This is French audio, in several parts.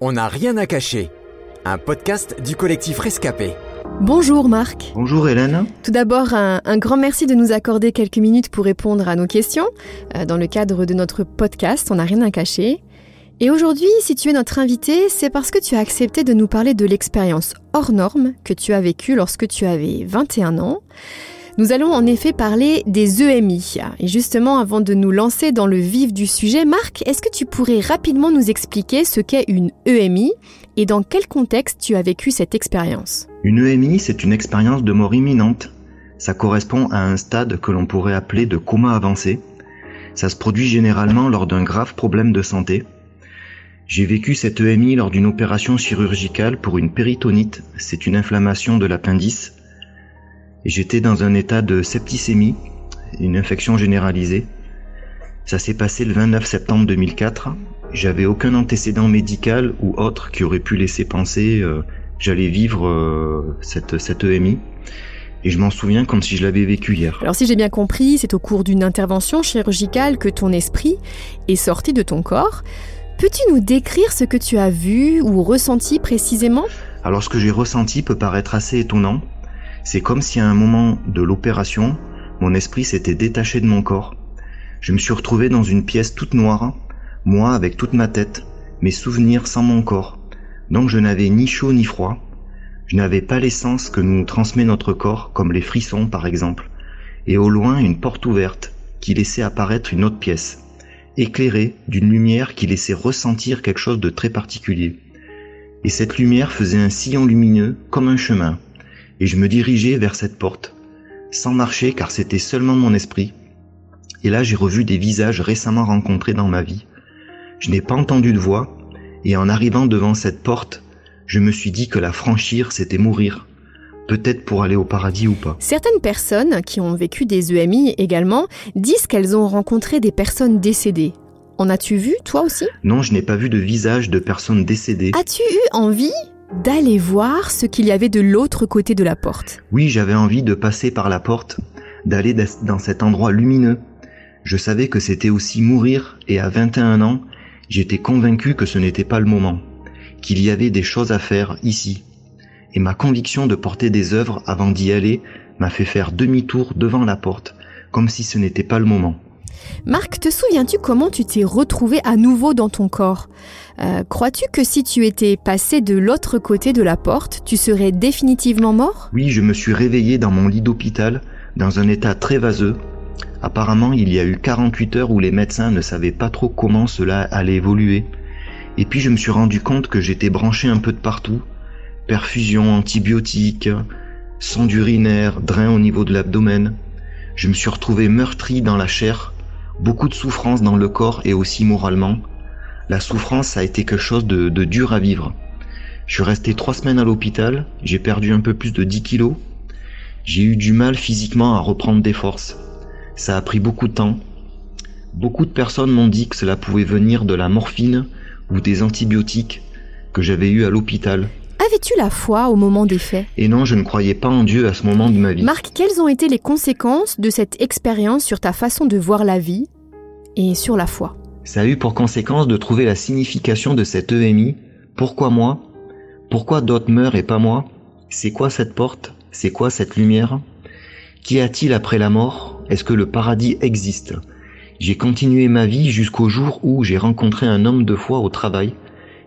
On n'a rien à cacher. Un podcast du collectif Rescapé. Bonjour Marc. Bonjour Hélène. Tout d'abord, un, un grand merci de nous accorder quelques minutes pour répondre à nos questions euh, dans le cadre de notre podcast On n'a rien à cacher. Et aujourd'hui, si tu es notre invité, c'est parce que tu as accepté de nous parler de l'expérience hors norme que tu as vécue lorsque tu avais 21 ans. Nous allons en effet parler des EMI. Et justement, avant de nous lancer dans le vif du sujet, Marc, est-ce que tu pourrais rapidement nous expliquer ce qu'est une EMI et dans quel contexte tu as vécu cette expérience? Une EMI, c'est une expérience de mort imminente. Ça correspond à un stade que l'on pourrait appeler de coma avancé. Ça se produit généralement lors d'un grave problème de santé. J'ai vécu cette EMI lors d'une opération chirurgicale pour une péritonite, c'est une inflammation de l'appendice. J'étais dans un état de septicémie, une infection généralisée. Ça s'est passé le 29 septembre 2004. J'avais aucun antécédent médical ou autre qui aurait pu laisser penser euh, j'allais vivre euh, cette, cette EMI. Et je m'en souviens comme si je l'avais vécu hier. Alors si j'ai bien compris, c'est au cours d'une intervention chirurgicale que ton esprit est sorti de ton corps. Peux-tu nous décrire ce que tu as vu ou ressenti précisément? Alors ce que j'ai ressenti peut paraître assez étonnant. C'est comme si à un moment de l'opération, mon esprit s'était détaché de mon corps. Je me suis retrouvé dans une pièce toute noire, moi avec toute ma tête, mes souvenirs sans mon corps. Donc je n'avais ni chaud ni froid. Je n'avais pas l'essence que nous transmet notre corps, comme les frissons par exemple. Et au loin une porte ouverte, qui laissait apparaître une autre pièce, éclairée d'une lumière qui laissait ressentir quelque chose de très particulier. Et cette lumière faisait un sillon lumineux comme un chemin, et je me dirigeais vers cette porte, sans marcher car c'était seulement mon esprit. Et là j'ai revu des visages récemment rencontrés dans ma vie. Je n'ai pas entendu de voix, et en arrivant devant cette porte, je me suis dit que la franchir c'était mourir, peut-être pour aller au paradis ou pas. Certaines personnes qui ont vécu des EMI également disent qu'elles ont rencontré des personnes décédées. En as-tu vu, toi aussi? Non, je n'ai pas vu de visage de personnes décédées. As-tu eu envie d'aller voir ce qu'il y avait de l'autre côté de la porte Oui, j'avais envie de passer par la porte, d'aller dans cet endroit lumineux. Je savais que c'était aussi mourir et à 21 ans, j'étais convaincu que ce n'était pas le moment, qu'il y avait des choses à faire ici. Et ma conviction de porter des œuvres avant d'y aller m'a fait faire demi-tour devant la porte, comme si ce n'était pas le moment. Marc, te souviens-tu comment tu t'es retrouvé à nouveau dans ton corps? Euh, Crois-tu que si tu étais passé de l'autre côté de la porte, tu serais définitivement mort? Oui, je me suis réveillé dans mon lit d'hôpital, dans un état très vaseux. Apparemment, il y a eu 48 heures où les médecins ne savaient pas trop comment cela allait évoluer. Et puis je me suis rendu compte que j'étais branché un peu de partout. Perfusion, antibiotiques, sang urinaire, drain au niveau de l'abdomen. Je me suis retrouvé meurtri dans la chair, beaucoup de souffrance dans le corps et aussi moralement. La souffrance a été quelque chose de, dur à vivre. Je suis resté trois semaines à l'hôpital, j'ai perdu un peu plus de 10 kilos. J'ai eu du mal physiquement à reprendre des forces. Ça a pris beaucoup de temps. Beaucoup de personnes m'ont dit que cela pouvait venir de la morphine ou des antibiotiques que j'avais eu à l'hôpital. Avais-tu la foi au moment des faits? Et non, je ne croyais pas en Dieu à ce moment de ma vie. Marc, quelles ont été les conséquences de cette expérience sur ta façon de voir la vie et sur la foi? Ça a eu pour conséquence de trouver la signification de cette EMI. Pourquoi moi? Pourquoi d'autres meurent et pas moi? C'est quoi cette porte? C'est quoi cette lumière? Qu'y a-t-il après la mort? Est-ce que le paradis existe? J'ai continué ma vie jusqu'au jour où j'ai rencontré un homme de foi au travail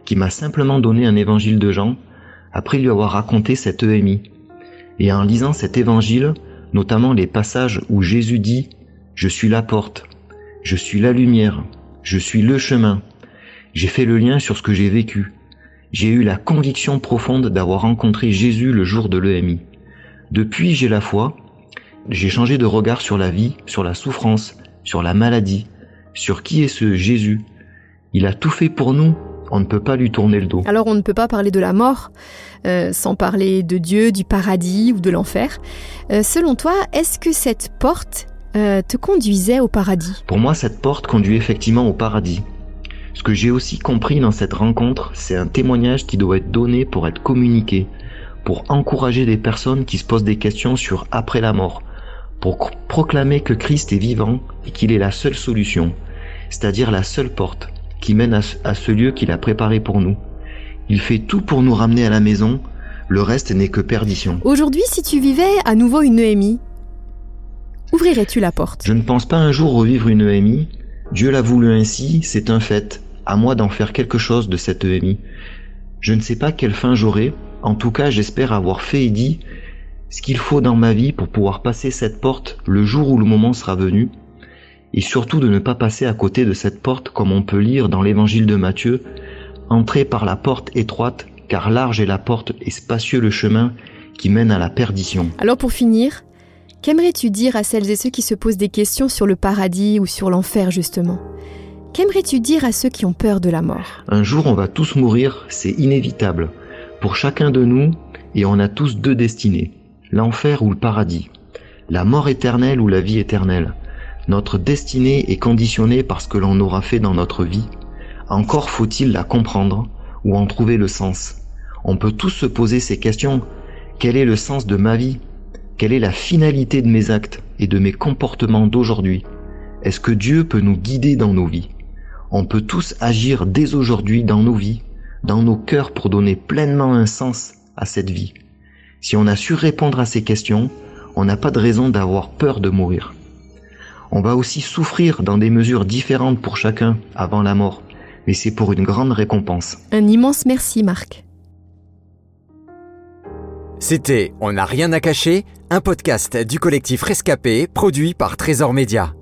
qui m'a simplement donné un évangile de Jean après lui avoir raconté cette EMI. Et en lisant cet évangile, notamment les passages où Jésus dit ⁇ Je suis la porte, je suis la lumière, je suis le chemin ⁇ j'ai fait le lien sur ce que j'ai vécu. J'ai eu la conviction profonde d'avoir rencontré Jésus le jour de l'EMI. Depuis, j'ai la foi, j'ai changé de regard sur la vie, sur la souffrance, sur la maladie, sur qui est ce Jésus? Il a tout fait pour nous, on ne peut pas lui tourner le dos. Alors on ne peut pas parler de la mort euh, sans parler de Dieu, du paradis ou de l'enfer. Euh, selon toi, est-ce que cette porte euh, te conduisait au paradis? Pour moi, cette porte conduit effectivement au paradis. Ce que j'ai aussi compris dans cette rencontre, c'est un témoignage qui doit être donné pour être communiqué, pour encourager des personnes qui se posent des questions sur après la mort, pour proclamer que Christ est vivant et qu'il est la seule solution, c'est-à-dire la seule porte qui mène à ce, à ce lieu qu'il a préparé pour nous. Il fait tout pour nous ramener à la maison, le reste n'est que perdition. Aujourd'hui, si tu vivais à nouveau une EMI, ouvrirais-tu la porte? Je ne pense pas un jour revivre une EMI. Dieu l'a voulu ainsi, c'est un fait. À moi d'en faire quelque chose de cette EMI. Je ne sais pas quelle fin j'aurai. En tout cas, j'espère avoir fait et dit ce qu'il faut dans ma vie pour pouvoir passer cette porte le jour où le moment sera venu. Et surtout de ne pas passer à côté de cette porte comme on peut lire dans l'évangile de Matthieu. Entrez par la porte étroite, car large est la porte et spacieux le chemin qui mène à la perdition. Alors pour finir, qu'aimerais-tu dire à celles et ceux qui se posent des questions sur le paradis ou sur l'enfer justement? Qu'aimerais-tu dire à ceux qui ont peur de la mort? Un jour on va tous mourir, c'est inévitable. Pour chacun de nous, et on a tous deux destinées, l'enfer ou le paradis, la mort éternelle ou la vie éternelle. Notre destinée est conditionnée par ce que l'on aura fait dans notre vie. Encore faut-il la comprendre ou en trouver le sens. On peut tous se poser ces questions. Quel est le sens de ma vie? Quelle est la finalité de mes actes et de mes comportements d'aujourd'hui? Est-ce que Dieu peut nous guider dans nos vies? On peut tous agir dès aujourd'hui dans nos vies, dans nos cœurs pour donner pleinement un sens à cette vie. Si on a su répondre à ces questions, on n'a pas de raison d'avoir peur de mourir. On va aussi souffrir dans des mesures différentes pour chacun avant la mort, mais c'est pour une grande récompense. Un immense merci Marc. C'était On n'a rien à cacher, un podcast du collectif Rescapé produit par Trésor Média.